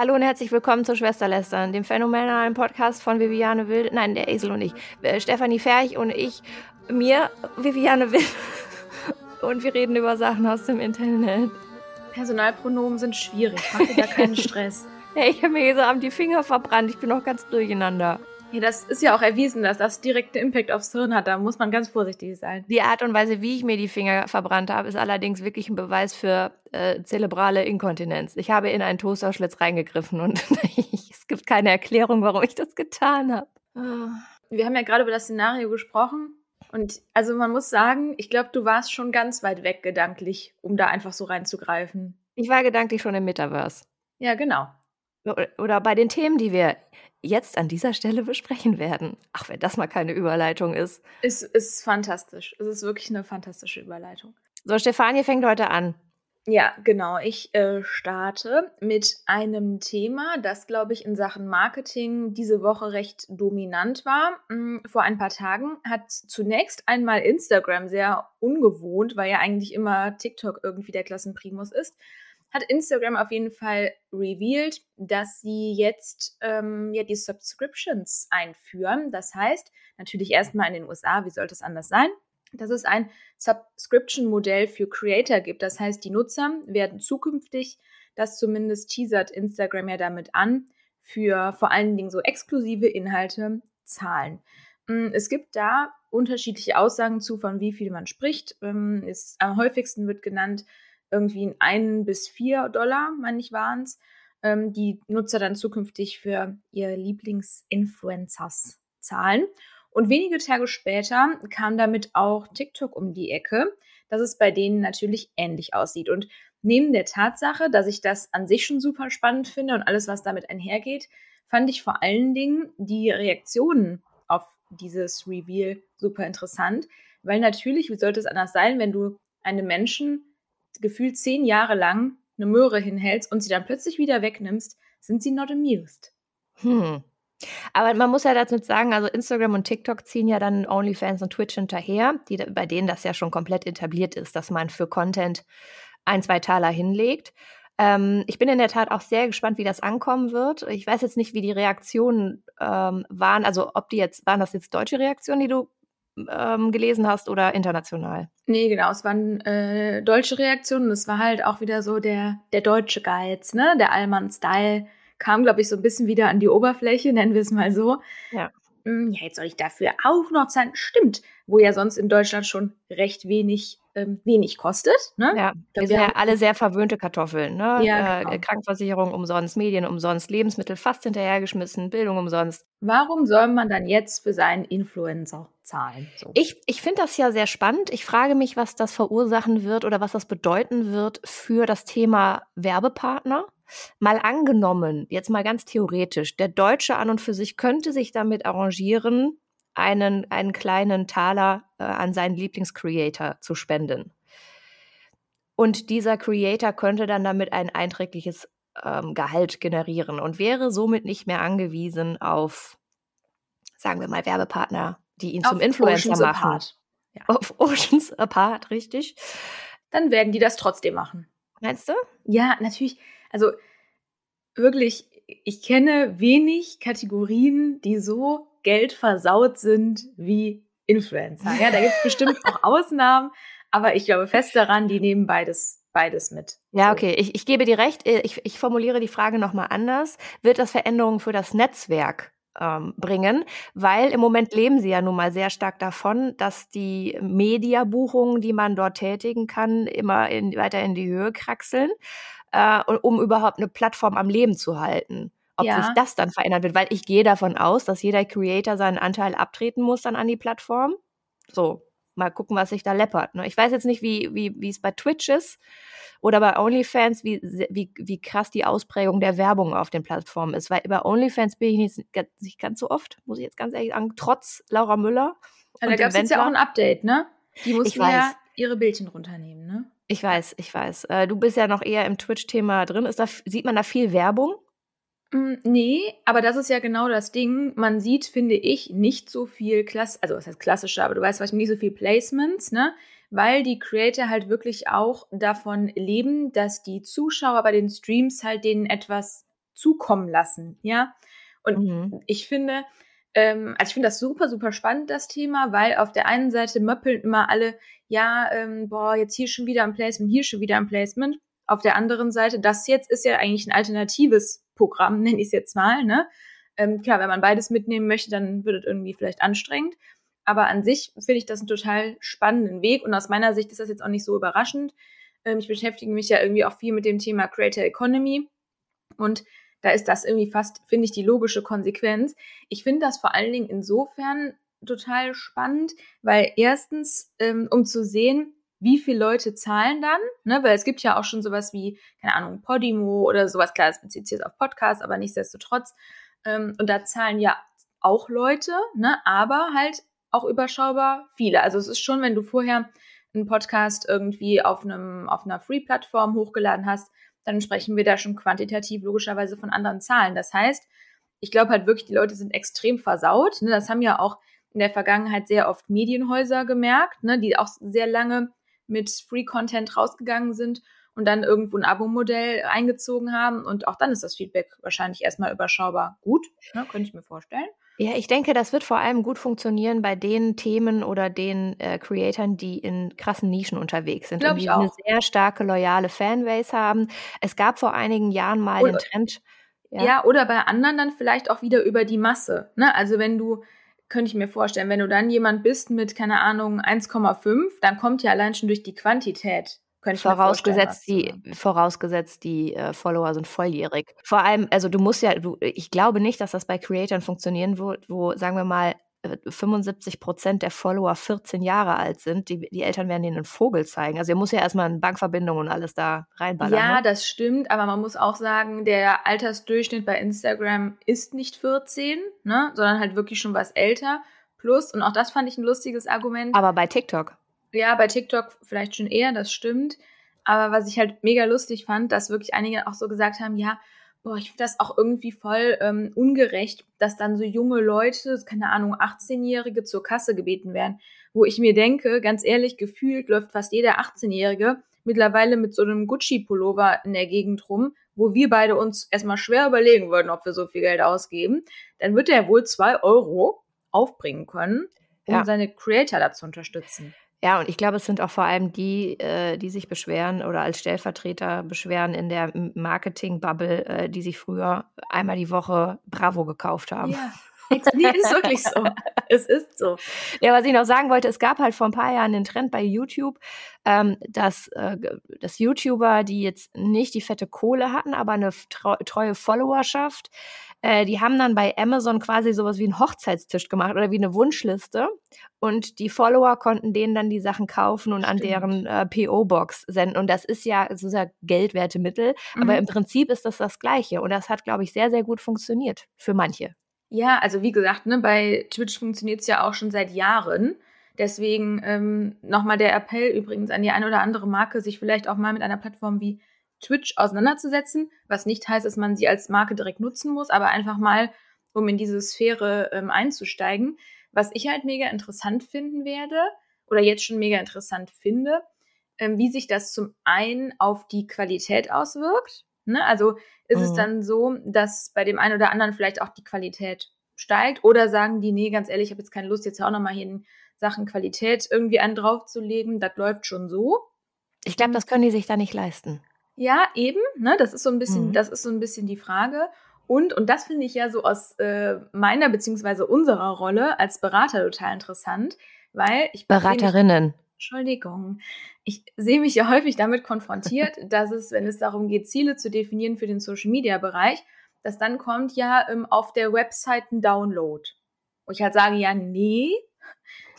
Hallo und herzlich willkommen zu Schwesterlästern, dem phänomenalen Podcast von Viviane Wild, nein, der Esel und ich, äh, Stefanie Ferch und ich, mir, Viviane Wild. Und wir reden über Sachen aus dem Internet. Personalpronomen sind schwierig, mach dir da keinen Stress. Hey, ich habe mir so am die Finger verbrannt, ich bin noch ganz durcheinander. Ja, das ist ja auch erwiesen, dass das direkten Impact aufs Hirn hat. Da muss man ganz vorsichtig sein. Die Art und Weise, wie ich mir die Finger verbrannt habe, ist allerdings wirklich ein Beweis für äh, zerebrale Inkontinenz. Ich habe in einen Toasterschlitz reingegriffen und es gibt keine Erklärung, warum ich das getan habe. Wir haben ja gerade über das Szenario gesprochen. Und also man muss sagen, ich glaube, du warst schon ganz weit weg gedanklich, um da einfach so reinzugreifen. Ich war gedanklich schon im Metaverse. Ja, genau. Oder bei den Themen, die wir jetzt an dieser Stelle besprechen werden. Ach, wenn das mal keine Überleitung ist. Es ist fantastisch. Es ist wirklich eine fantastische Überleitung. So, Stefanie fängt heute an. Ja, genau. Ich äh, starte mit einem Thema, das, glaube ich, in Sachen Marketing diese Woche recht dominant war. Hm, vor ein paar Tagen hat zunächst einmal Instagram sehr ungewohnt, weil ja eigentlich immer TikTok irgendwie der Klassenprimus ist, hat Instagram auf jeden Fall revealed, dass sie jetzt ähm, ja die Subscriptions einführen. Das heißt, natürlich erstmal in den USA, wie sollte es anders sein? Dass es ein Subscription-Modell für Creator gibt. Das heißt, die Nutzer werden zukünftig, das zumindest teasert Instagram ja damit an, für vor allen Dingen so exklusive Inhalte zahlen. Mm, es gibt da unterschiedliche Aussagen zu, von wie viel man spricht. Ähm, ist, am häufigsten wird genannt, irgendwie ein bis vier Dollar, meine ich, waren es, ähm, die Nutzer dann zukünftig für ihr Lieblingsinfluencers zahlen. Und wenige Tage später kam damit auch TikTok um die Ecke, dass es bei denen natürlich ähnlich aussieht. Und neben der Tatsache, dass ich das an sich schon super spannend finde und alles, was damit einhergeht, fand ich vor allen Dingen die Reaktionen auf dieses Reveal super interessant, weil natürlich, wie sollte es anders sein, wenn du einem Menschen gefühlt zehn Jahre lang eine Möhre hinhältst und sie dann plötzlich wieder wegnimmst, sind sie not amused. Hm. Aber man muss ja dazu sagen, also Instagram und TikTok ziehen ja dann OnlyFans und Twitch hinterher, die, bei denen das ja schon komplett etabliert ist, dass man für Content ein, zwei Taler hinlegt. Ähm, ich bin in der Tat auch sehr gespannt, wie das ankommen wird. Ich weiß jetzt nicht, wie die Reaktionen ähm, waren, also ob die jetzt, waren das jetzt deutsche Reaktionen, die du ähm, gelesen hast oder international? Nee, genau, es waren äh, deutsche Reaktionen. Es war halt auch wieder so der, der deutsche Geiz, ne? Der Allmann-Style kam, glaube ich, so ein bisschen wieder an die Oberfläche, nennen wir es mal so. Ja. Hm, ja, jetzt soll ich dafür auch noch zahlen. Stimmt, wo ja sonst in Deutschland schon recht wenig ähm, wenig kostet. Ne? Ja, wir sind ja alle sehr verwöhnte Kartoffeln. Ne? Ja, genau. äh, Krankenversicherung umsonst, Medien umsonst, Lebensmittel fast hinterhergeschmissen, Bildung umsonst. Warum soll man dann jetzt für seinen Influencer zahlen? So. Ich, ich finde das ja sehr spannend. Ich frage mich, was das verursachen wird oder was das bedeuten wird für das Thema Werbepartner. Mal angenommen, jetzt mal ganz theoretisch, der Deutsche an und für sich könnte sich damit arrangieren, einen, einen kleinen Taler äh, an seinen Lieblingscreator zu spenden. Und dieser Creator könnte dann damit ein einträgliches ähm, Gehalt generieren und wäre somit nicht mehr angewiesen auf, sagen wir mal, Werbepartner, die ihn auf zum Influencer Oceans machen. Apart. Ja. Auf Oceans Apart, richtig. Dann werden die das trotzdem machen. Meinst du? Ja, natürlich. Also wirklich, ich kenne wenig Kategorien, die so Geld versaut sind wie Influencer. Ja, da gibt es bestimmt auch Ausnahmen, aber ich glaube fest daran, die nehmen beides, beides mit. Ja, okay, ich, ich gebe dir recht. Ich, ich formuliere die Frage nochmal anders. Wird das Veränderungen für das Netzwerk ähm, bringen, weil im Moment leben sie ja nun mal sehr stark davon, dass die Mediabuchungen, die man dort tätigen kann, immer in, weiter in die Höhe kraxeln, äh, um überhaupt eine Plattform am Leben zu halten ob ja. sich das dann verändern wird, weil ich gehe davon aus, dass jeder Creator seinen Anteil abtreten muss dann an die Plattform. So, mal gucken, was sich da läppert. Ne? Ich weiß jetzt nicht, wie, wie, wie es bei Twitch ist oder bei OnlyFans, wie, wie, wie krass die Ausprägung der Werbung auf den Plattformen ist, weil bei OnlyFans bin ich nicht, nicht ganz so oft, muss ich jetzt ganz ehrlich sagen, trotz Laura Müller. Ja, da gab es jetzt ja auch ein Update, ne? Die mussten ja ihre Bildchen runternehmen, ne? Ich weiß, ich weiß. Äh, du bist ja noch eher im Twitch-Thema drin. Ist da, sieht man da viel Werbung? Mm, nee, aber das ist ja genau das Ding. Man sieht, finde ich, nicht so viel Klass, also was heißt klassische, aber du weißt was, nicht so viel Placements, ne? Weil die Creator halt wirklich auch davon leben, dass die Zuschauer bei den Streams halt denen etwas zukommen lassen, ja. Und mhm. ich finde, ähm, also ich finde das super, super spannend, das Thema, weil auf der einen Seite möppeln immer alle, ja, ähm, boah, jetzt hier schon wieder ein Placement, hier schon wieder ein Placement. Auf der anderen Seite, das jetzt ist ja eigentlich ein alternatives Programm, nenne ich es jetzt mal, ne? Ähm, klar, wenn man beides mitnehmen möchte, dann wird es irgendwie vielleicht anstrengend. Aber an sich finde ich das einen total spannenden Weg und aus meiner Sicht ist das jetzt auch nicht so überraschend. Ähm, ich beschäftige mich ja irgendwie auch viel mit dem Thema Creator Economy und da ist das irgendwie fast, finde ich, die logische Konsequenz. Ich finde das vor allen Dingen insofern total spannend, weil erstens, ähm, um zu sehen, wie viele Leute zahlen dann, ne? weil es gibt ja auch schon sowas wie, keine Ahnung, Podimo oder sowas, klar, das bezieht sich jetzt auf Podcast, aber nichtsdestotrotz. Ähm, und da zahlen ja auch Leute, ne? aber halt auch überschaubar viele. Also es ist schon, wenn du vorher einen Podcast irgendwie auf einem auf einer Free-Plattform hochgeladen hast, dann sprechen wir da schon quantitativ logischerweise von anderen Zahlen. Das heißt, ich glaube halt wirklich, die Leute sind extrem versaut. Ne? Das haben ja auch in der Vergangenheit sehr oft Medienhäuser gemerkt, ne? die auch sehr lange mit Free-Content rausgegangen sind und dann irgendwo ein Abo-Modell eingezogen haben. Und auch dann ist das Feedback wahrscheinlich erstmal überschaubar gut, ne? könnte ich mir vorstellen. Ja, ich denke, das wird vor allem gut funktionieren bei den Themen oder den äh, Creatoren, die in krassen Nischen unterwegs sind Glaub und die auch. eine sehr starke, loyale Fanbase haben. Es gab vor einigen Jahren mal oder, den Trend. Ja. ja, oder bei anderen dann vielleicht auch wieder über die Masse. Ne? Also wenn du, könnte ich mir vorstellen, wenn du dann jemand bist mit, keine Ahnung, 1,5, dann kommt ja allein schon durch die Quantität vorausgesetzt die, vorausgesetzt die äh, Follower sind volljährig. Vor allem, also du musst ja, du, ich glaube nicht, dass das bei Creatoren funktionieren wird, wo, sagen wir mal, 75 äh, Prozent der Follower 14 Jahre alt sind. Die, die Eltern werden denen einen Vogel zeigen. Also ihr muss ja erstmal eine Bankverbindung und alles da reinballern. Ja, ne? das stimmt, aber man muss auch sagen, der Altersdurchschnitt bei Instagram ist nicht 14, ne, sondern halt wirklich schon was älter. Plus, und auch das fand ich ein lustiges Argument. Aber bei TikTok. Ja, bei TikTok vielleicht schon eher, das stimmt. Aber was ich halt mega lustig fand, dass wirklich einige auch so gesagt haben, ja, boah, ich finde das auch irgendwie voll ähm, ungerecht, dass dann so junge Leute, keine Ahnung, 18-Jährige zur Kasse gebeten werden. Wo ich mir denke, ganz ehrlich, gefühlt läuft fast jeder 18-Jährige mittlerweile mit so einem Gucci-Pullover in der Gegend rum, wo wir beide uns erstmal schwer überlegen würden, ob wir so viel Geld ausgeben. Dann wird er wohl zwei Euro aufbringen können, um ja. seine Creator da zu unterstützen. Ja, und ich glaube, es sind auch vor allem die, äh, die sich beschweren oder als Stellvertreter beschweren in der Marketing-Bubble, äh, die sich früher einmal die Woche Bravo gekauft haben. Ja. Nee, ist wirklich so. es ist so. Ja, was ich noch sagen wollte, es gab halt vor ein paar Jahren den Trend bei YouTube, ähm, dass, äh, dass YouTuber, die jetzt nicht die fette Kohle hatten, aber eine treue Followerschaft, äh, die haben dann bei Amazon quasi sowas wie einen Hochzeitstisch gemacht oder wie eine Wunschliste. Und die Follower konnten denen dann die Sachen kaufen und Stimmt. an deren äh, PO-Box senden. Und das ist ja so sehr geldwerte Mittel. Mhm. Aber im Prinzip ist das das Gleiche. Und das hat, glaube ich, sehr, sehr gut funktioniert für manche. Ja, also wie gesagt, ne, bei Twitch funktioniert es ja auch schon seit Jahren. Deswegen ähm, nochmal der Appell übrigens an die eine oder andere Marke, sich vielleicht auch mal mit einer Plattform wie Twitch auseinanderzusetzen, was nicht heißt, dass man sie als Marke direkt nutzen muss, aber einfach mal, um in diese Sphäre ähm, einzusteigen. Was ich halt mega interessant finden werde oder jetzt schon mega interessant finde, ähm, wie sich das zum einen auf die Qualität auswirkt. Ne? Also ist mhm. es dann so, dass bei dem einen oder anderen vielleicht auch die Qualität steigt oder sagen die, nee, ganz ehrlich, ich habe jetzt keine Lust, jetzt auch nochmal hier in Sachen Qualität irgendwie einen draufzulegen, das läuft schon so. Ich glaube, das können die sich da nicht leisten. Ja, eben, ne? Das ist so ein bisschen, mhm. das ist so ein bisschen die Frage. Und, und das finde ich ja so aus äh, meiner beziehungsweise unserer Rolle als Berater total interessant, weil ich Beraterinnen. Mich, Entschuldigung. Ich sehe mich ja häufig damit konfrontiert, dass es, wenn es darum geht, Ziele zu definieren für den Social Media Bereich, dass dann kommt ja ähm, auf der Website ein Download. Wo ich halt sage, ja, nee,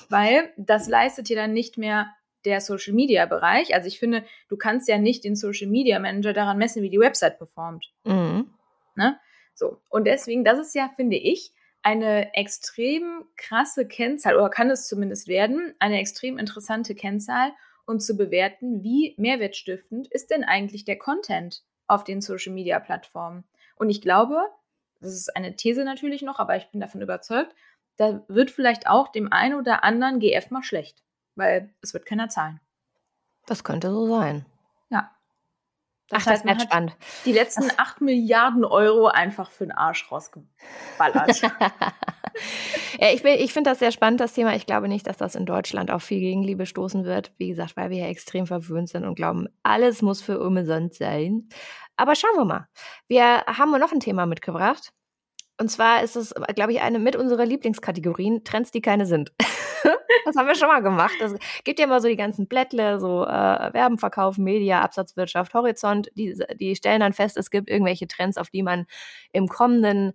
weil das leistet ihr dann nicht mehr der Social Media Bereich. Also ich finde, du kannst ja nicht den Social Media Manager daran messen, wie die Website performt. Mhm. Ne? So. Und deswegen, das ist ja, finde ich, eine extrem krasse Kennzahl, oder kann es zumindest werden, eine extrem interessante Kennzahl und zu bewerten, wie mehrwertstiftend ist denn eigentlich der Content auf den Social Media Plattformen. Und ich glaube, das ist eine These natürlich noch, aber ich bin davon überzeugt, da wird vielleicht auch dem einen oder anderen GF mal schlecht weil es wird keiner zahlen. Das könnte so sein. Das Ach, heißt, man hat spannend. die letzten Ach. 8 Milliarden Euro einfach für den Arsch rausgeballert. ja, ich, ich finde das sehr spannend, das Thema. Ich glaube nicht, dass das in Deutschland auf viel Gegenliebe stoßen wird. Wie gesagt, weil wir ja extrem verwöhnt sind und glauben, alles muss für umsonst sein. Aber schauen wir mal. Wir haben noch ein Thema mitgebracht. Und zwar ist es, glaube ich, eine mit unserer Lieblingskategorien, Trends, die keine sind. das haben wir schon mal gemacht. Es gibt ja immer so die ganzen Blättle, so äh, Werben, Verkaufen, Media, Absatzwirtschaft, Horizont. Die, die stellen dann fest, es gibt irgendwelche Trends, auf die man im kommenden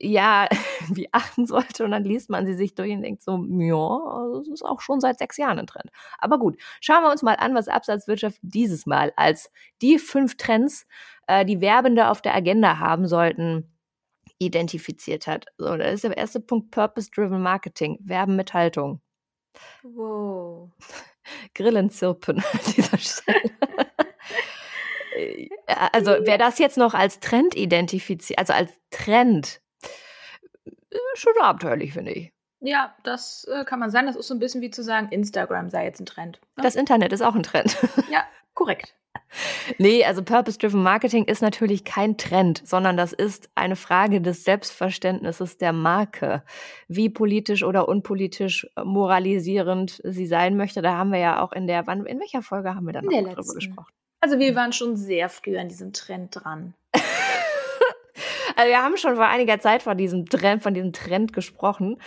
Jahr wie achten sollte. Und dann liest man sie sich durch und denkt so, ja, das ist auch schon seit sechs Jahren ein Trend. Aber gut, schauen wir uns mal an, was Absatzwirtschaft dieses Mal als die fünf Trends, äh, die Werbende auf der Agenda haben sollten, identifiziert hat. So, das ist der erste Punkt Purpose-Driven Marketing, Werben mit Haltung. Wow. Grillen zirpen an dieser Stelle. Äh, also, wer das jetzt noch als Trend identifiziert, also als Trend, äh, schon abenteuerlich, finde ich. Ja, das äh, kann man sagen. Das ist so ein bisschen wie zu sagen, Instagram sei jetzt ein Trend. Ja? Das Internet ist auch ein Trend. Ja, korrekt. Nee, also Purpose-Driven Marketing ist natürlich kein Trend, sondern das ist eine Frage des Selbstverständnisses der Marke. Wie politisch oder unpolitisch moralisierend sie sein möchte, da haben wir ja auch in der, wann, in welcher Folge haben wir da noch drüber gesprochen? Also wir waren schon sehr früh an diesem Trend dran. also wir haben schon vor einiger Zeit von diesem Trend, von diesem Trend gesprochen.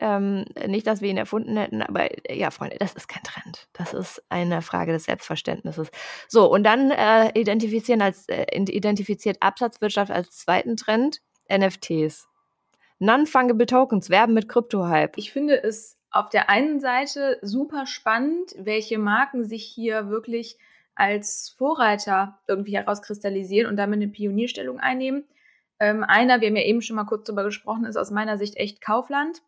Ähm, nicht, dass wir ihn erfunden hätten, aber äh, ja, Freunde, das ist kein Trend. Das ist eine Frage des Selbstverständnisses. So, und dann äh, identifizieren als, äh, identifiziert Absatzwirtschaft als zweiten Trend NFTs. Non-Fungible Tokens, Werben mit Krypto-Hype. Ich finde es auf der einen Seite super spannend, welche Marken sich hier wirklich als Vorreiter irgendwie herauskristallisieren und damit eine Pionierstellung einnehmen. Ähm, einer, wir haben ja eben schon mal kurz drüber gesprochen, ist aus meiner Sicht echt Kaufland.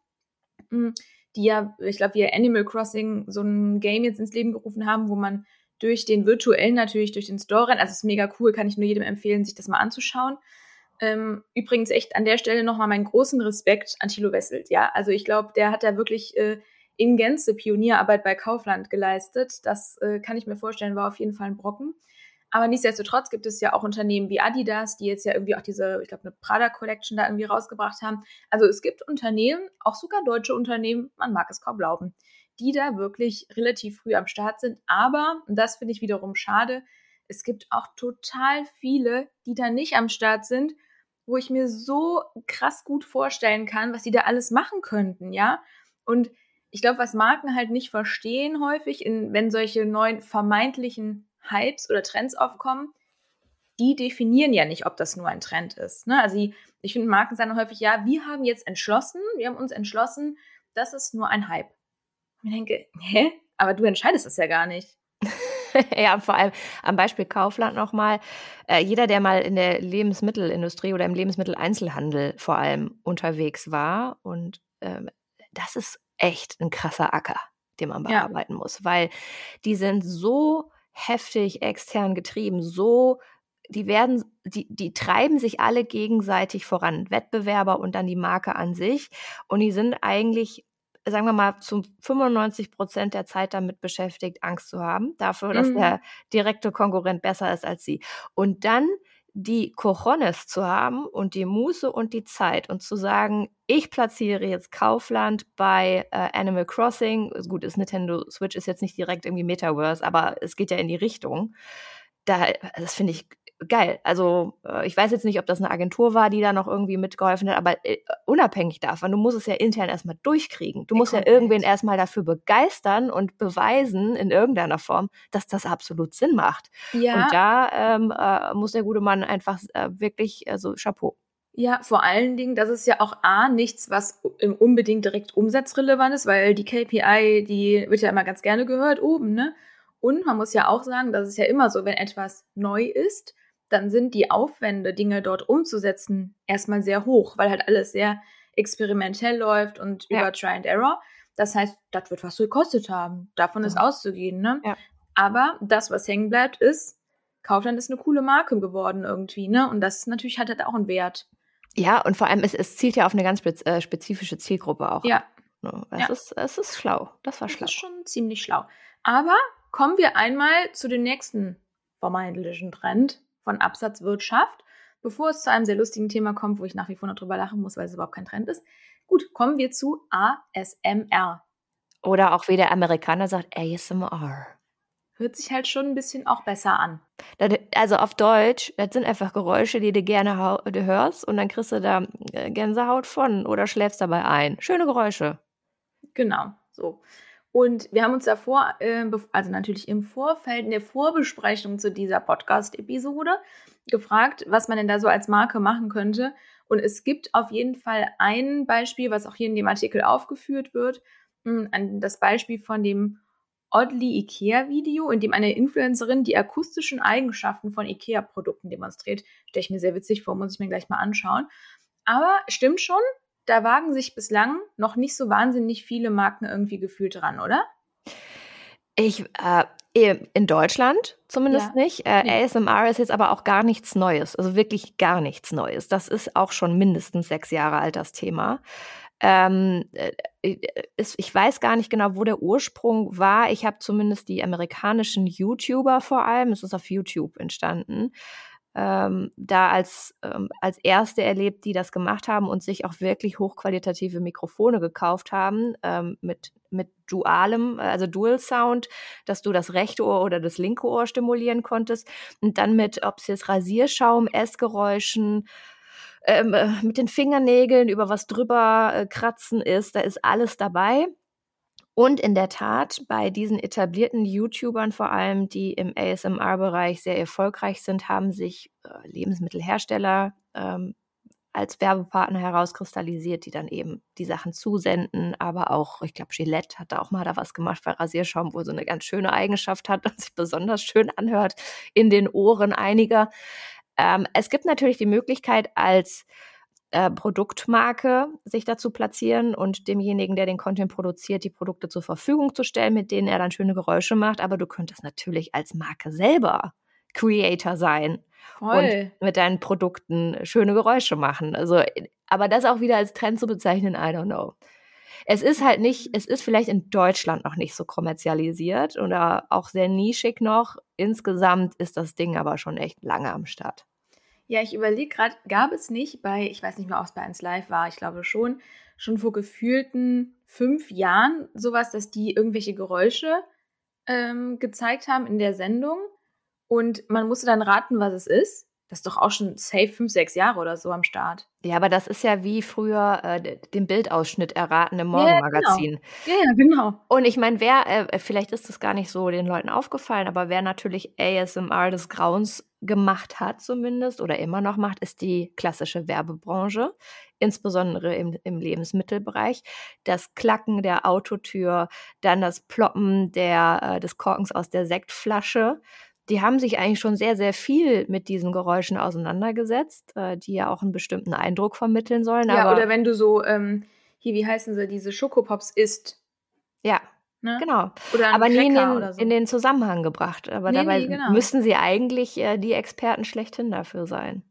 Hm, die ja, ich glaube, wir Animal Crossing so ein Game jetzt ins Leben gerufen haben, wo man durch den virtuellen natürlich durch den Store rennt. Also es ist mega cool, kann ich nur jedem empfehlen, sich das mal anzuschauen. Ähm, übrigens echt an der Stelle nochmal meinen großen Respekt an Thilo Wesselt. Ja, also ich glaube, der hat da wirklich äh, in Gänze Pionierarbeit bei Kaufland geleistet. Das äh, kann ich mir vorstellen, war auf jeden Fall ein Brocken. Aber nichtsdestotrotz gibt es ja auch Unternehmen wie Adidas, die jetzt ja irgendwie auch diese, ich glaube, eine Prada Collection da irgendwie rausgebracht haben. Also es gibt Unternehmen, auch sogar deutsche Unternehmen, man mag es kaum glauben, die da wirklich relativ früh am Start sind. Aber, und das finde ich wiederum schade, es gibt auch total viele, die da nicht am Start sind, wo ich mir so krass gut vorstellen kann, was sie da alles machen könnten, ja? Und ich glaube, was Marken halt nicht verstehen häufig, in, wenn solche neuen vermeintlichen Hypes oder Trends aufkommen, die definieren ja nicht, ob das nur ein Trend ist. Ne? Also die, ich finde, Marken sagen häufig, ja, wir haben jetzt entschlossen, wir haben uns entschlossen, das ist nur ein Hype. Und ich denke, hä? Aber du entscheidest das ja gar nicht. ja, vor allem am Beispiel Kaufland nochmal. Äh, jeder, der mal in der Lebensmittelindustrie oder im Lebensmitteleinzelhandel vor allem unterwegs war, und äh, das ist echt ein krasser Acker, den man bearbeiten ja. muss, weil die sind so heftig extern getrieben, so die werden, die, die treiben sich alle gegenseitig voran, Wettbewerber und dann die Marke an sich. Und die sind eigentlich, sagen wir mal, zu 95 Prozent der Zeit damit beschäftigt, Angst zu haben, dafür, dass mhm. der direkte Konkurrent besser ist als sie. Und dann die Cojones zu haben und die Muße und die Zeit und zu sagen, ich platziere jetzt Kaufland bei äh, Animal Crossing. Gut, ist Nintendo Switch ist jetzt nicht direkt irgendwie Metaverse, aber es geht ja in die Richtung. Da, das finde ich geil. Also äh, ich weiß jetzt nicht, ob das eine Agentur war, die da noch irgendwie mitgeholfen hat, aber äh, unabhängig davon, du musst es ja intern erstmal durchkriegen. Du musst ja irgendwen erstmal dafür begeistern und beweisen in irgendeiner Form, dass das absolut Sinn macht. Ja. Und da ähm, äh, muss der gute Mann einfach äh, wirklich, also Chapeau. Ja, vor allen Dingen, das ist ja auch A, nichts, was unbedingt direkt umsatzrelevant ist, weil die KPI, die wird ja immer ganz gerne gehört oben, ne? Und man muss ja auch sagen, das ist ja immer so, wenn etwas neu ist, dann sind die Aufwände, Dinge dort umzusetzen, erstmal sehr hoch, weil halt alles sehr experimentell läuft und ja. über Try and Error. Das heißt, das wird was gekostet haben. Davon ja. ist auszugehen, ne? Ja. Aber das, was hängen bleibt, ist, Kaufland ist eine coole Marke geworden irgendwie, ne? Und das natürlich hat halt auch einen Wert. Ja, und vor allem, es, es zielt ja auf eine ganz äh, spezifische Zielgruppe auch. Ja. Es, ja. Ist, es ist schlau. Das war schlau. Das ist schon ziemlich schlau. Aber kommen wir einmal zu den nächsten vermeintlichen Trend von Absatzwirtschaft. Bevor es zu einem sehr lustigen Thema kommt, wo ich nach wie vor noch drüber lachen muss, weil es überhaupt kein Trend ist. Gut, kommen wir zu ASMR. Oder auch wie der Amerikaner sagt, ASMR. Hört sich halt schon ein bisschen auch besser an. Also auf Deutsch, das sind einfach Geräusche, die du gerne hörst und dann kriegst du da äh, Gänsehaut von oder schläfst dabei ein. Schöne Geräusche. Genau, so. Und wir haben uns davor, äh, also natürlich im Vorfeld, in der Vorbesprechung zu dieser Podcast-Episode, gefragt, was man denn da so als Marke machen könnte. Und es gibt auf jeden Fall ein Beispiel, was auch hier in dem Artikel aufgeführt wird. Hm, das Beispiel von dem Oddly IKEA-Video, in dem eine Influencerin die akustischen Eigenschaften von IKEA-Produkten demonstriert. Stelle ich mir sehr witzig vor, muss ich mir gleich mal anschauen. Aber stimmt schon, da wagen sich bislang noch nicht so wahnsinnig viele Marken irgendwie gefühlt dran, oder? Ich, äh, in Deutschland zumindest ja. nicht. Äh, nee. ASMR ist jetzt aber auch gar nichts Neues, also wirklich gar nichts Neues. Das ist auch schon mindestens sechs Jahre alt, das Thema. Ähm, äh, ist, ich weiß gar nicht genau, wo der Ursprung war. Ich habe zumindest die amerikanischen YouTuber vor allem, es ist auf YouTube entstanden, ähm, da als, ähm, als erste erlebt, die das gemacht haben und sich auch wirklich hochqualitative Mikrofone gekauft haben ähm, mit, mit dualem, also Dual Sound, dass du das rechte Ohr oder das linke Ohr stimulieren konntest und dann mit, ob es jetzt Rasierschaum, Essgeräuschen, ähm, äh, mit den Fingernägeln über was drüber äh, kratzen ist, da ist alles dabei. Und in der Tat, bei diesen etablierten YouTubern vor allem, die im ASMR-Bereich sehr erfolgreich sind, haben sich äh, Lebensmittelhersteller ähm, als Werbepartner herauskristallisiert, die dann eben die Sachen zusenden. Aber auch, ich glaube, Gillette hat da auch mal da was gemacht, weil Rasierschaum wohl so eine ganz schöne Eigenschaft hat und sich besonders schön anhört in den Ohren einiger. Ähm, es gibt natürlich die Möglichkeit, als äh, Produktmarke sich dazu platzieren und demjenigen, der den Content produziert, die Produkte zur Verfügung zu stellen, mit denen er dann schöne Geräusche macht. Aber du könntest natürlich als Marke selber Creator sein Voll. und mit deinen Produkten schöne Geräusche machen. Also, aber das auch wieder als Trend zu bezeichnen, I don't know. Es ist halt nicht, es ist vielleicht in Deutschland noch nicht so kommerzialisiert oder auch sehr nischig noch. Insgesamt ist das Ding aber schon echt lange am Start. Ja, ich überlege gerade, gab es nicht bei, ich weiß nicht mehr, ob es bei 1 Live war, ich glaube schon, schon vor gefühlten fünf Jahren sowas, dass die irgendwelche Geräusche ähm, gezeigt haben in der Sendung und man musste dann raten, was es ist. Das ist doch auch schon safe fünf, sechs Jahre oder so am Start. Ja, aber das ist ja wie früher äh, den Bildausschnitt erraten im Morgenmagazin. Ja, genau. Ja, genau. Und ich meine, wer, äh, vielleicht ist das gar nicht so den Leuten aufgefallen, aber wer natürlich ASMR des Grauens gemacht hat zumindest oder immer noch macht, ist die klassische Werbebranche, insbesondere im, im Lebensmittelbereich. Das Klacken der Autotür, dann das Ploppen der, äh, des Korkens aus der Sektflasche, die haben sich eigentlich schon sehr, sehr viel mit diesen Geräuschen auseinandergesetzt, äh, die ja auch einen bestimmten Eindruck vermitteln sollen. Ja, oder wenn du so, ähm, hier, wie heißen sie, diese Schokopops isst. Ja, Ne? Genau. aber nie in den, so. in den, Zusammenhang gebracht. Aber nee, dabei nee, genau. müssten sie eigentlich äh, die Experten schlechthin dafür sein.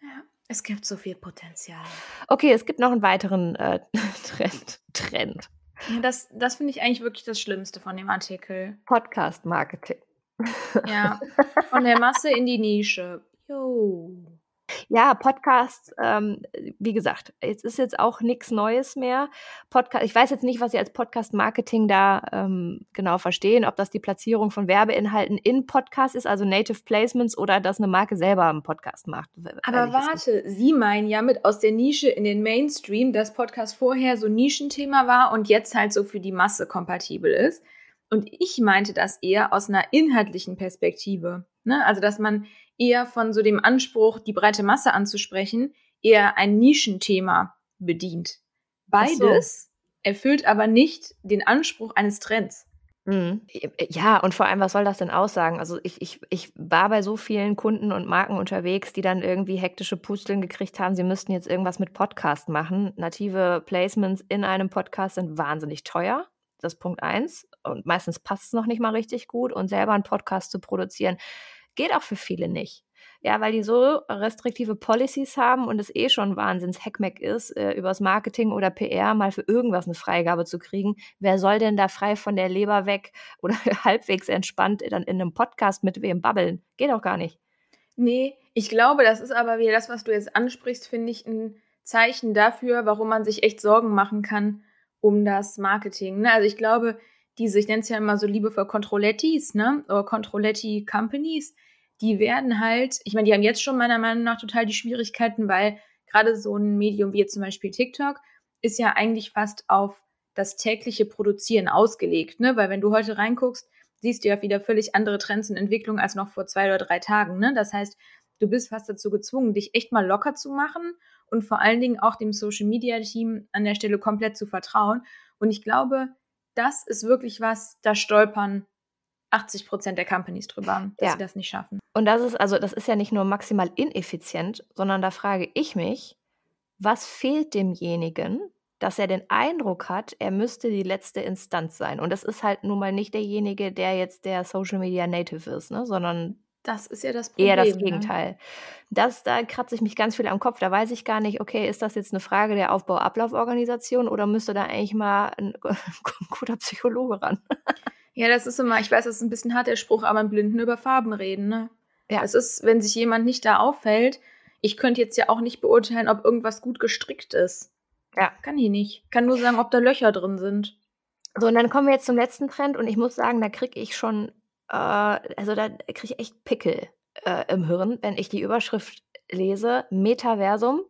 Ja, es gibt so viel Potenzial. Okay, es gibt noch einen weiteren äh, Trend. Trend. Ja, das, das finde ich eigentlich wirklich das Schlimmste von dem Artikel. Podcast-Marketing. Ja, von der Masse in die Nische. Jo. Ja, Podcast, ähm, wie gesagt, es ist jetzt auch nichts Neues mehr. Podcast, ich weiß jetzt nicht, was Sie als Podcast-Marketing da ähm, genau verstehen, ob das die Platzierung von Werbeinhalten in Podcasts ist, also Native Placements, oder dass eine Marke selber einen Podcast macht. Aber warte, Sie meinen ja mit aus der Nische in den Mainstream, dass Podcast vorher so ein Nischenthema war und jetzt halt so für die Masse kompatibel ist. Und ich meinte das eher aus einer inhaltlichen Perspektive. Ne? Also, dass man eher von so dem Anspruch, die breite Masse anzusprechen, eher ein Nischenthema bedient. Beides so. erfüllt aber nicht den Anspruch eines Trends. Mhm. Ja, und vor allem, was soll das denn aussagen? Also ich, ich, ich war bei so vielen Kunden und Marken unterwegs, die dann irgendwie hektische Pusteln gekriegt haben, sie müssten jetzt irgendwas mit Podcast machen. Native Placements in einem Podcast sind wahnsinnig teuer das Punkt eins. Und meistens passt es noch nicht mal richtig gut. Und selber einen Podcast zu produzieren, geht auch für viele nicht. Ja, weil die so restriktive Policies haben und es eh schon wahnsinns Hackmack ist, äh, übers Marketing oder PR mal für irgendwas eine Freigabe zu kriegen. Wer soll denn da frei von der Leber weg oder halbwegs entspannt dann in einem Podcast mit wem babbeln? Geht doch gar nicht. Nee, ich glaube, das ist aber wieder das, was du jetzt ansprichst, finde ich ein Zeichen dafür, warum man sich echt Sorgen machen kann um das Marketing. Ne? Also ich glaube, diese, ich nenne es ja immer so liebevoll Controlettis, ne? Oder Controletti Companies, die werden halt, ich meine, die haben jetzt schon meiner Meinung nach total die Schwierigkeiten, weil gerade so ein Medium wie jetzt zum Beispiel TikTok ist ja eigentlich fast auf das tägliche Produzieren ausgelegt, ne? Weil wenn du heute reinguckst, siehst du ja wieder völlig andere Trends und Entwicklungen als noch vor zwei oder drei Tagen, ne? Das heißt, du bist fast dazu gezwungen, dich echt mal locker zu machen und vor allen Dingen auch dem Social Media Team an der Stelle komplett zu vertrauen. Und ich glaube, das ist wirklich was, da stolpern 80 Prozent der Companies drüber, dass ja. sie das nicht schaffen. Und das ist also, das ist ja nicht nur maximal ineffizient, sondern da frage ich mich, was fehlt demjenigen, dass er den Eindruck hat, er müsste die letzte Instanz sein. Und das ist halt nun mal nicht derjenige, der jetzt der Social Media Native ist, ne? sondern das ist ja das Problem. Eher das ne? Gegenteil. Ne? Das, da kratze ich mich ganz viel am Kopf. Da weiß ich gar nicht, okay, ist das jetzt eine Frage der Aufbau-Ablauforganisation oder müsste da eigentlich mal ein, ein guter Psychologe ran? ja, das ist immer, ich weiß, das ist ein bisschen hart der Spruch, aber ein Blinden über Farben reden, ne? Ja. Es ist, wenn sich jemand nicht da auffällt, ich könnte jetzt ja auch nicht beurteilen, ob irgendwas gut gestrickt ist. Ja. Kann ich nicht. Kann nur sagen, ob da Löcher drin sind. So, und dann kommen wir jetzt zum letzten Trend und ich muss sagen, da kriege ich schon äh, also da kriege ich echt Pickel äh, im Hirn, wenn ich die Überschrift lese, Metaversum,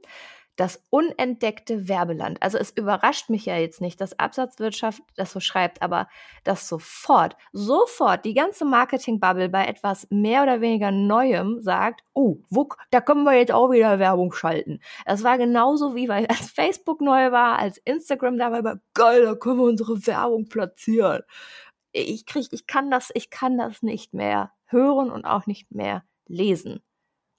das unentdeckte Werbeland. Also es überrascht mich ja jetzt nicht, dass Absatzwirtschaft das so schreibt, aber dass sofort, sofort die ganze Marketing-Bubble bei etwas mehr oder weniger Neuem sagt, oh, wuck, da können wir jetzt auch wieder Werbung schalten. Das war genauso wie, weil als Facebook neu war, als Instagram da war, geil, da können wir unsere Werbung platzieren ich krieg, ich kann das, ich kann das nicht mehr hören und auch nicht mehr lesen.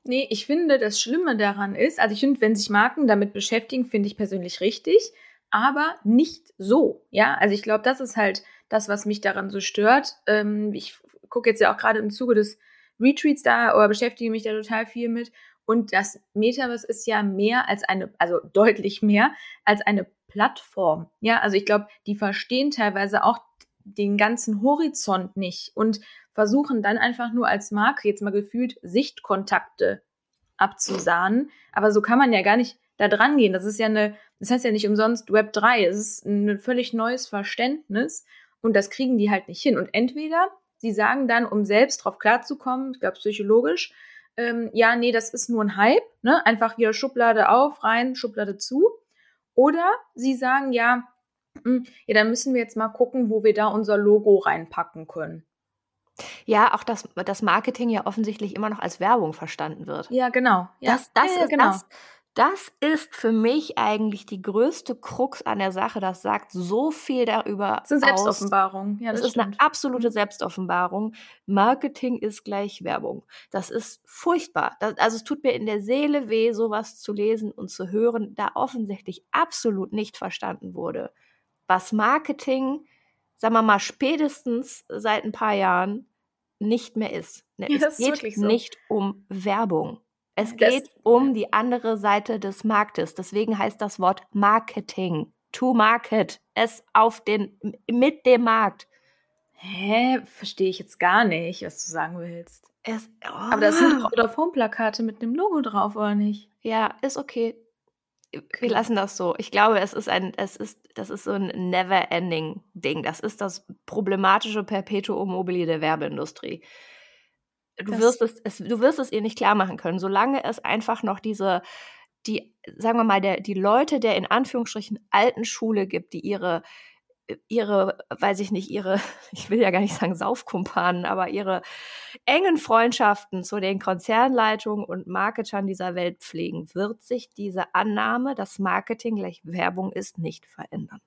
Nee, ich finde, das Schlimme daran ist, also ich finde, wenn sich Marken damit beschäftigen, finde ich persönlich richtig, aber nicht so. Ja, also ich glaube, das ist halt das, was mich daran so stört. Ähm, ich gucke jetzt ja auch gerade im Zuge des Retreats da oder beschäftige mich da total viel mit. Und das Metaverse ist ja mehr als eine, also deutlich mehr als eine Plattform. Ja, also ich glaube, die verstehen teilweise auch den ganzen Horizont nicht und versuchen dann einfach nur als Marke jetzt mal gefühlt Sichtkontakte abzusahnen. Aber so kann man ja gar nicht da dran gehen. Das ist ja eine, das heißt ja nicht umsonst Web 3. Es ist ein völlig neues Verständnis und das kriegen die halt nicht hin. Und entweder sie sagen dann, um selbst drauf klarzukommen, ich glaube psychologisch, ähm, ja, nee, das ist nur ein Hype, ne? Einfach wieder Schublade auf, rein, Schublade zu. Oder sie sagen, ja, ja, dann müssen wir jetzt mal gucken, wo wir da unser Logo reinpacken können. Ja, auch dass das Marketing ja offensichtlich immer noch als Werbung verstanden wird. Ja, genau. Ja, das, das, ja, ist, genau. Das, das ist für mich eigentlich die größte Krux an der Sache. Das sagt so viel darüber. Das ist eine Selbstoffenbarung. Ja, das, das ist eine absolute Selbstoffenbarung. Marketing ist gleich Werbung. Das ist furchtbar. Das, also es tut mir in der Seele weh, sowas zu lesen und zu hören, da offensichtlich absolut nicht verstanden wurde was Marketing, sagen wir mal, spätestens seit ein paar Jahren nicht mehr ist. Ne, ja, es geht so. nicht um Werbung. Es das, geht um die andere Seite des Marktes. Deswegen heißt das Wort Marketing. To market. Es auf den, mit dem Markt. Hä? Verstehe ich jetzt gar nicht, was du sagen willst. Es, oh. Aber da sind doch Vodafone-Plakate mit einem Logo drauf, oder nicht? Ja, ist okay wir lassen das so. Ich glaube, es ist ein, es ist, das ist so ein never-ending Ding. Das ist das problematische Perpetuum mobile der Werbeindustrie. Du das wirst es, es, du wirst es ihr nicht klar machen können, solange es einfach noch diese, die, sagen wir mal, der, die Leute der in Anführungsstrichen alten Schule gibt, die ihre ihre, weiß ich nicht, ihre, ich will ja gar nicht sagen Saufkumpanen, aber ihre engen Freundschaften zu den Konzernleitungen und Marketern dieser Welt pflegen, wird sich diese Annahme, dass Marketing gleich Werbung ist, nicht verändern.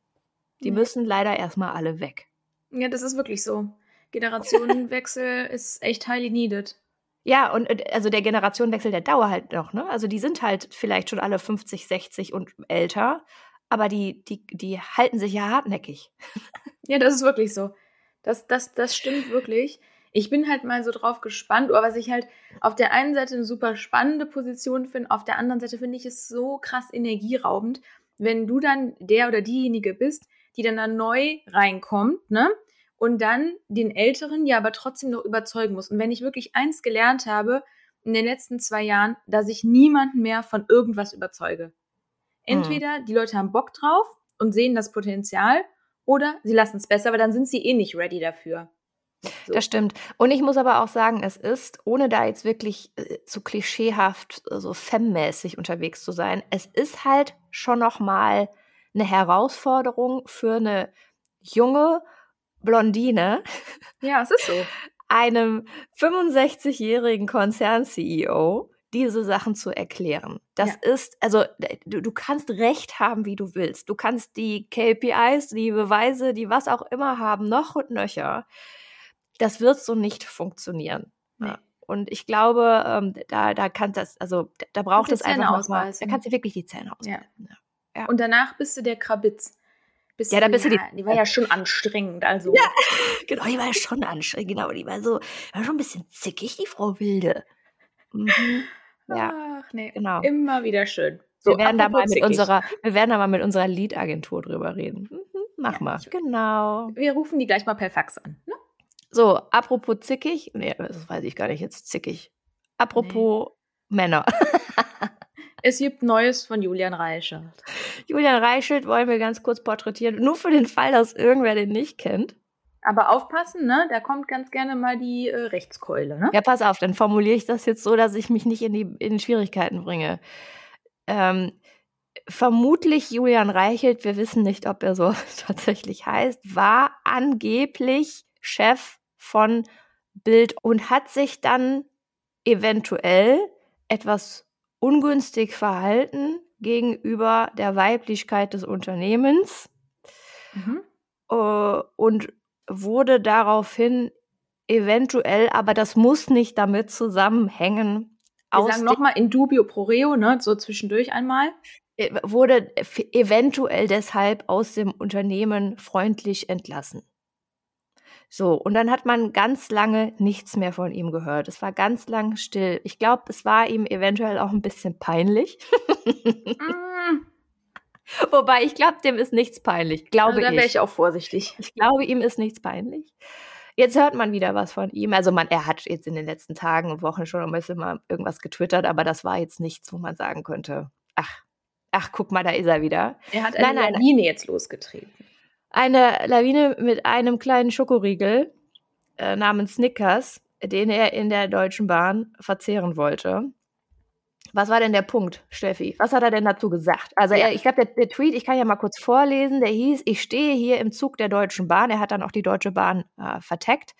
Die nee. müssen leider erstmal alle weg. Ja, das ist wirklich so. Generationenwechsel ist echt highly needed. Ja, und äh, also der Generationenwechsel, der dauert halt noch, ne? Also die sind halt vielleicht schon alle 50, 60 und älter, aber die, die, die halten sich ja hartnäckig. Ja, das ist wirklich so. Das, das, das stimmt wirklich. Ich bin halt mal so drauf gespannt, oder was ich halt auf der einen Seite eine super spannende Position finde, auf der anderen Seite finde ich es so krass energieraubend, wenn du dann der oder diejenige bist, die dann da neu reinkommt, ne? Und dann den Älteren ja aber trotzdem noch überzeugen muss. Und wenn ich wirklich eins gelernt habe in den letzten zwei Jahren, dass ich niemanden mehr von irgendwas überzeuge. Hm. Entweder die Leute haben Bock drauf und sehen das Potenzial oder sie lassen es besser, weil dann sind sie eh nicht ready dafür. So. Das stimmt. Und ich muss aber auch sagen, es ist, ohne da jetzt wirklich äh, so klischeehaft, äh, so femmäßig unterwegs zu sein, es ist halt schon noch mal eine Herausforderung für eine junge Blondine. Ja, es ist so. Einem 65-jährigen Konzern-CEO diese Sachen zu erklären. Das ja. ist, also du, du kannst Recht haben, wie du willst. Du kannst die KPIs, die Beweise, die was auch immer haben, noch und nöcher. Das wird so nicht funktionieren. Nee. Und ich glaube, ähm, da, da kann das, also da braucht es einfach noch mal, da kannst du wirklich die Zähne ausbeißen. Ja. Ja. Und danach bist du der Krabitz. Bist ja, da bist ja, du die. Die war ja schon anstrengend, also. Ja, genau, die war ja schon anstrengend, genau. Die war so, war schon ein bisschen zickig, die Frau Wilde. Mhm. Ja, Ach nee, genau. Immer wieder schön. So, wir werden da mal mit unserer, wir werden da mal mit unserer Lead-Agentur drüber reden. Mhm, mach ja, mal. Genau. Wir rufen die gleich mal per Fax an. Ne? So, apropos zickig, nee, das weiß ich gar nicht jetzt zickig. Apropos nee. Männer. es gibt Neues von Julian Reichelt. Julian Reichelt wollen wir ganz kurz porträtieren, nur für den Fall, dass irgendwer den nicht kennt. Aber aufpassen, ne? Da kommt ganz gerne mal die äh, Rechtskeule, ne? Ja, pass auf, dann formuliere ich das jetzt so, dass ich mich nicht in die in Schwierigkeiten bringe. Ähm, vermutlich Julian Reichelt, wir wissen nicht, ob er so tatsächlich heißt, war angeblich Chef von Bild und hat sich dann eventuell etwas ungünstig verhalten gegenüber der Weiblichkeit des Unternehmens. Mhm. Äh, und wurde daraufhin eventuell, aber das muss nicht damit zusammenhängen. Wir sagen nochmal in dubio pro reo, ne, so zwischendurch einmal. Äh, wurde eventuell deshalb aus dem Unternehmen freundlich entlassen. So, und dann hat man ganz lange nichts mehr von ihm gehört. Es war ganz lang still. Ich glaube, es war ihm eventuell auch ein bisschen peinlich. mm. Wobei ich glaube, dem ist nichts peinlich. Glaube also, da wäre ich auch vorsichtig. Ich glaube, ihm ist nichts peinlich. Jetzt hört man wieder was von ihm. Also man, er hat jetzt in den letzten Tagen und Wochen schon ein bisschen mal irgendwas getwittert, aber das war jetzt nichts, wo man sagen könnte, ach, ach, guck mal, da ist er wieder. Er hat eine nein, Lawine jetzt losgetreten. Eine Lawine mit einem kleinen Schokoriegel äh, namens Snickers, den er in der Deutschen Bahn verzehren wollte. Was war denn der Punkt, Steffi? Was hat er denn dazu gesagt? Also er, ich glaube, der, der, Tweet, ich kann ja mal kurz vorlesen, der hieß, ich stehe hier im Zug der Deutschen Bahn. Er hat dann auch die Deutsche Bahn äh, verteckt.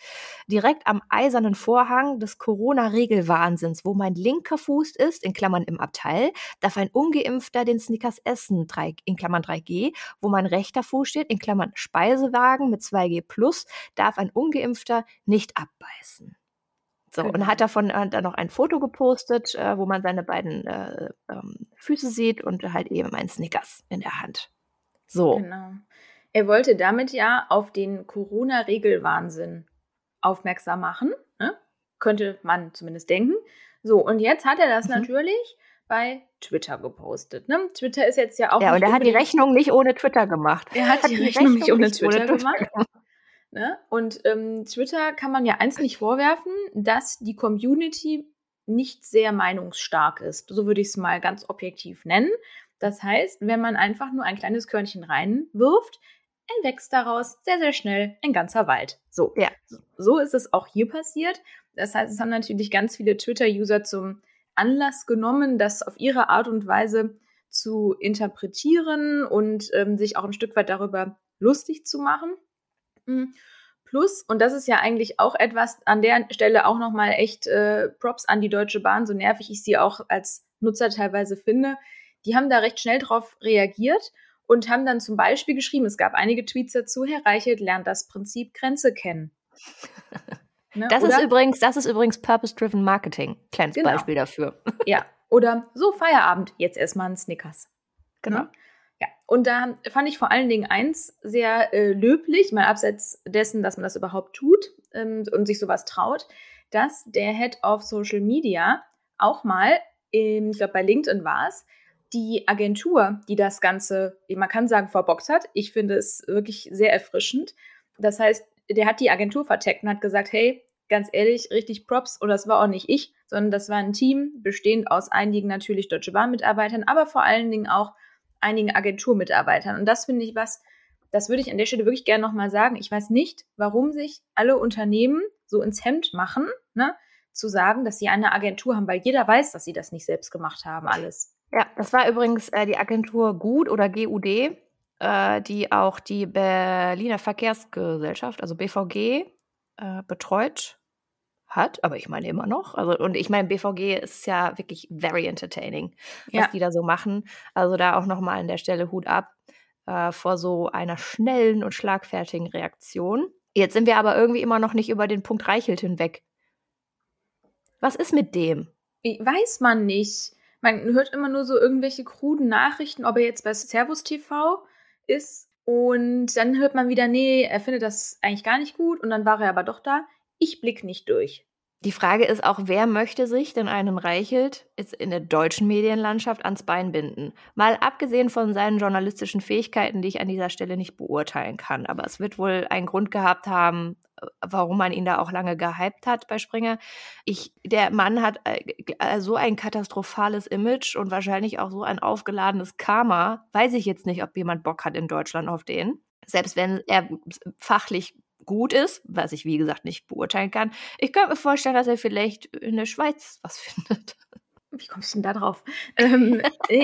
Direkt am eisernen Vorhang des Corona-Regelwahnsinns, wo mein linker Fuß ist, in Klammern im Abteil, darf ein Ungeimpfter den Snickers essen, drei, in Klammern 3G. Wo mein rechter Fuß steht, in Klammern Speisewagen mit 2G plus, darf ein Ungeimpfter nicht abbeißen. So, genau. und hat davon äh, dann noch ein Foto gepostet, äh, wo man seine beiden äh, ähm, Füße sieht und halt eben ein Snickers in der Hand. So. Genau. Er wollte damit ja auf den Corona-Regelwahnsinn aufmerksam machen. Ne? Könnte man zumindest denken. So, und jetzt hat er das mhm. natürlich bei Twitter gepostet. Ne? Twitter ist jetzt ja auch. Ja, und er hat die Rechnung nicht ohne Twitter gemacht. Er hat, hat die, die, Rechnung, nicht ohne Twitter, ohne Twitter gemacht. Ne? Und ähm, Twitter kann man ja eins nicht vorwerfen, dass die Community nicht sehr meinungsstark ist. So würde ich es mal ganz objektiv nennen. Das heißt, wenn man einfach nur ein kleines Körnchen reinwirft, entwächst daraus sehr, sehr schnell ein ganzer Wald. So, ja. so ist es auch hier passiert. Das heißt, es haben natürlich ganz viele Twitter-User zum Anlass genommen, das auf ihre Art und Weise zu interpretieren und ähm, sich auch ein Stück weit darüber lustig zu machen. Hm, plus, und das ist ja eigentlich auch etwas an der Stelle auch nochmal echt äh, Props an die Deutsche Bahn, so nervig ich sie auch als Nutzer teilweise finde. Die haben da recht schnell drauf reagiert und haben dann zum Beispiel geschrieben, es gab einige Tweets dazu, Herr Reichelt lernt das Prinzip Grenze kennen. ne? Das Oder? ist übrigens, das ist übrigens Purpose-Driven Marketing. Kleines genau. Beispiel dafür. ja. Oder so Feierabend, jetzt erstmal ein Snickers. Genau. Ne? Ja, und da fand ich vor allen Dingen eins sehr äh, löblich, mal abseits dessen, dass man das überhaupt tut, ähm, und sich sowas traut, dass der Head of Social Media auch mal, im, ich glaube bei LinkedIn war es, die Agentur, die das Ganze, man kann sagen, verboxt hat. Ich finde es wirklich sehr erfrischend. Das heißt, der hat die Agentur verteckt und hat gesagt, hey, ganz ehrlich, richtig Props. Und das war auch nicht ich, sondern das war ein Team, bestehend aus einigen natürlich Deutsche Bahn-Mitarbeitern, aber vor allen Dingen auch einigen Agenturmitarbeitern. Und das finde ich was, das würde ich an der Stelle wirklich gerne nochmal sagen. Ich weiß nicht, warum sich alle Unternehmen so ins Hemd machen, ne, zu sagen, dass sie eine Agentur haben, weil jeder weiß, dass sie das nicht selbst gemacht haben, alles. Ja, das war übrigens äh, die Agentur GUD oder GUD, äh, die auch die Berliner Verkehrsgesellschaft, also BVG, äh, betreut hat, aber ich meine immer noch. Also, und ich meine, BVG ist ja wirklich very entertaining, was ja. die da so machen. Also da auch nochmal an der Stelle Hut ab äh, vor so einer schnellen und schlagfertigen Reaktion. Jetzt sind wir aber irgendwie immer noch nicht über den Punkt Reichelt hinweg. Was ist mit dem? Weiß man nicht. Man hört immer nur so irgendwelche kruden Nachrichten, ob er jetzt bei Servus TV ist. Und dann hört man wieder, nee, er findet das eigentlich gar nicht gut. Und dann war er aber doch da. Ich blick nicht durch. Die Frage ist auch, wer möchte sich denn einen Reichelt in der deutschen Medienlandschaft ans Bein binden? Mal abgesehen von seinen journalistischen Fähigkeiten, die ich an dieser Stelle nicht beurteilen kann. Aber es wird wohl einen Grund gehabt haben, warum man ihn da auch lange gehypt hat bei Springer. Ich, der Mann hat äh, so ein katastrophales Image und wahrscheinlich auch so ein aufgeladenes Karma. Weiß ich jetzt nicht, ob jemand Bock hat in Deutschland auf den. Selbst wenn er fachlich gut ist, was ich wie gesagt nicht beurteilen kann. Ich könnte mir vorstellen, dass er vielleicht in der Schweiz was findet. Wie kommst du denn da drauf? ähm,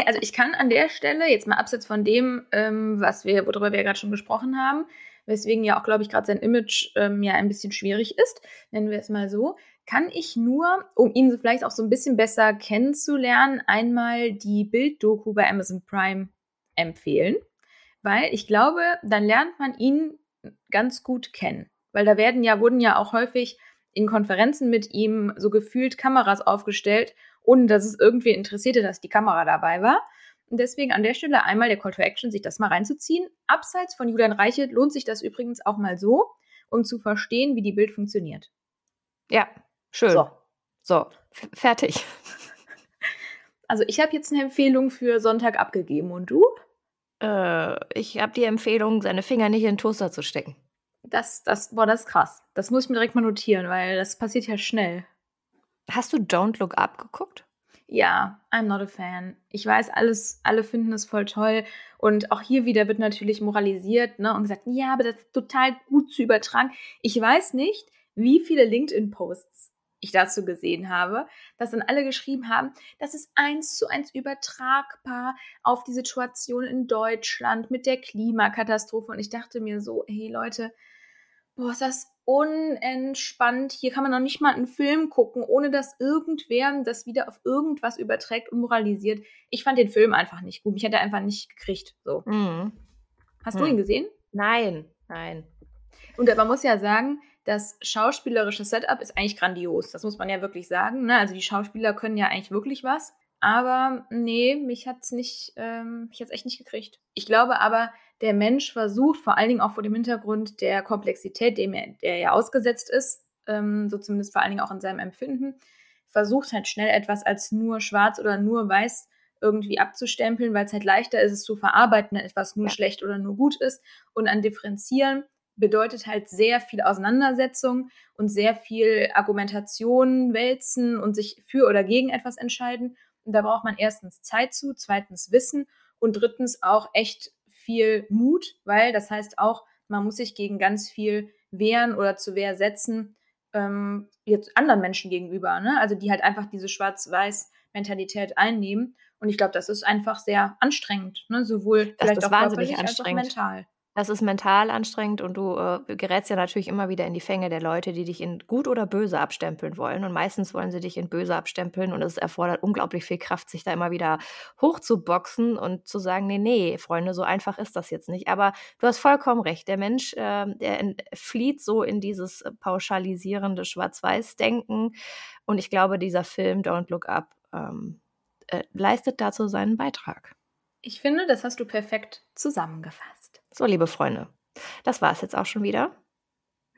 also ich kann an der Stelle, jetzt mal abseits von dem, ähm, was wir, worüber wir gerade schon gesprochen haben, weswegen ja auch, glaube ich, gerade sein Image ähm, ja ein bisschen schwierig ist, nennen wir es mal so, kann ich nur, um ihn vielleicht auch so ein bisschen besser kennenzulernen, einmal die Bilddoku bei Amazon Prime empfehlen. Weil ich glaube, dann lernt man ihn ganz gut kennen. Weil da werden ja, wurden ja auch häufig in Konferenzen mit ihm so gefühlt Kameras aufgestellt, ohne dass es irgendwie interessierte, dass die Kamera dabei war. Und deswegen an der Stelle einmal der Call to Action, sich das mal reinzuziehen. Abseits von Julian Reichelt lohnt sich das übrigens auch mal so, um zu verstehen, wie die Bild funktioniert. Ja, schön. So, so fertig. Also ich habe jetzt eine Empfehlung für Sonntag abgegeben und du? Äh, ich habe die Empfehlung, seine Finger nicht in den Toaster zu stecken. Das, das, boah, das ist krass. Das muss ich mir direkt mal notieren, weil das passiert ja schnell. Hast du Don't Look Up geguckt? Ja, I'm not a fan. Ich weiß, alles, alle finden es voll toll. Und auch hier wieder wird natürlich moralisiert ne, und gesagt, ja, aber das ist total gut zu übertragen. Ich weiß nicht, wie viele LinkedIn-Posts ich dazu gesehen habe, dass dann alle geschrieben haben, das ist eins zu eins übertragbar auf die Situation in Deutschland mit der Klimakatastrophe. Und ich dachte mir so, hey Leute, boah, ist das unentspannt. Hier kann man noch nicht mal einen Film gucken, ohne dass irgendwer das wieder auf irgendwas überträgt und moralisiert. Ich fand den Film einfach nicht gut. Mich hat er einfach nicht gekriegt. So. Mhm. Hast mhm. du ihn gesehen? Nein, nein. Und man muss ja sagen, das schauspielerische Setup ist eigentlich grandios. Das muss man ja wirklich sagen. Ne? Also die Schauspieler können ja eigentlich wirklich was. Aber nee, mich hat es nicht, ähm, mich hat's echt nicht gekriegt. Ich glaube aber, der Mensch versucht, vor allen Dingen auch vor dem Hintergrund der Komplexität, dem er, der er ausgesetzt ist, ähm, so zumindest vor allen Dingen auch in seinem Empfinden, versucht halt schnell etwas als nur schwarz oder nur weiß irgendwie abzustempeln, weil es halt leichter ist, es zu verarbeiten, wenn etwas nur ja. schlecht oder nur gut ist. Und an Differenzieren bedeutet halt sehr viel Auseinandersetzung und sehr viel Argumentation wälzen und sich für oder gegen etwas entscheiden. Und da braucht man erstens Zeit zu, zweitens Wissen und drittens auch echt viel Mut, weil das heißt auch, man muss sich gegen ganz viel wehren oder zu Wehr setzen, ähm, jetzt anderen Menschen gegenüber, ne? also die halt einfach diese Schwarz-Weiß-Mentalität einnehmen. Und ich glaube, das ist einfach sehr anstrengend, ne? sowohl das vielleicht auch wahnsinnig anstrengend. als auch mental. Das ist mental anstrengend und du äh, gerätst ja natürlich immer wieder in die Fänge der Leute, die dich in gut oder böse abstempeln wollen. Und meistens wollen sie dich in böse abstempeln und es erfordert unglaublich viel Kraft, sich da immer wieder hochzuboxen und zu sagen, nee, nee, Freunde, so einfach ist das jetzt nicht. Aber du hast vollkommen recht. Der Mensch, äh, der flieht so in dieses pauschalisierende Schwarz-Weiß-Denken. Und ich glaube, dieser Film Don't Look Up ähm, äh, leistet dazu seinen Beitrag. Ich finde, das hast du perfekt zusammengefasst. So, liebe Freunde, das war es jetzt auch schon wieder.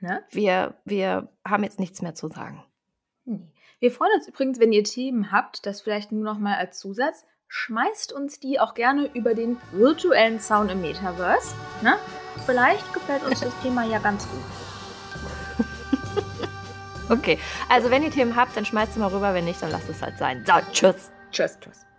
Ne? Wir, wir haben jetzt nichts mehr zu sagen. Nee. Wir freuen uns übrigens, wenn ihr Themen habt, das vielleicht nur noch mal als Zusatz. Schmeißt uns die auch gerne über den virtuellen Sound im Metaverse. Ne? Vielleicht gefällt uns das Thema ja ganz gut. okay, also wenn ihr Themen habt, dann schmeißt sie mal rüber. Wenn nicht, dann lasst es halt sein. So, tschüss. Tschüss, tschüss.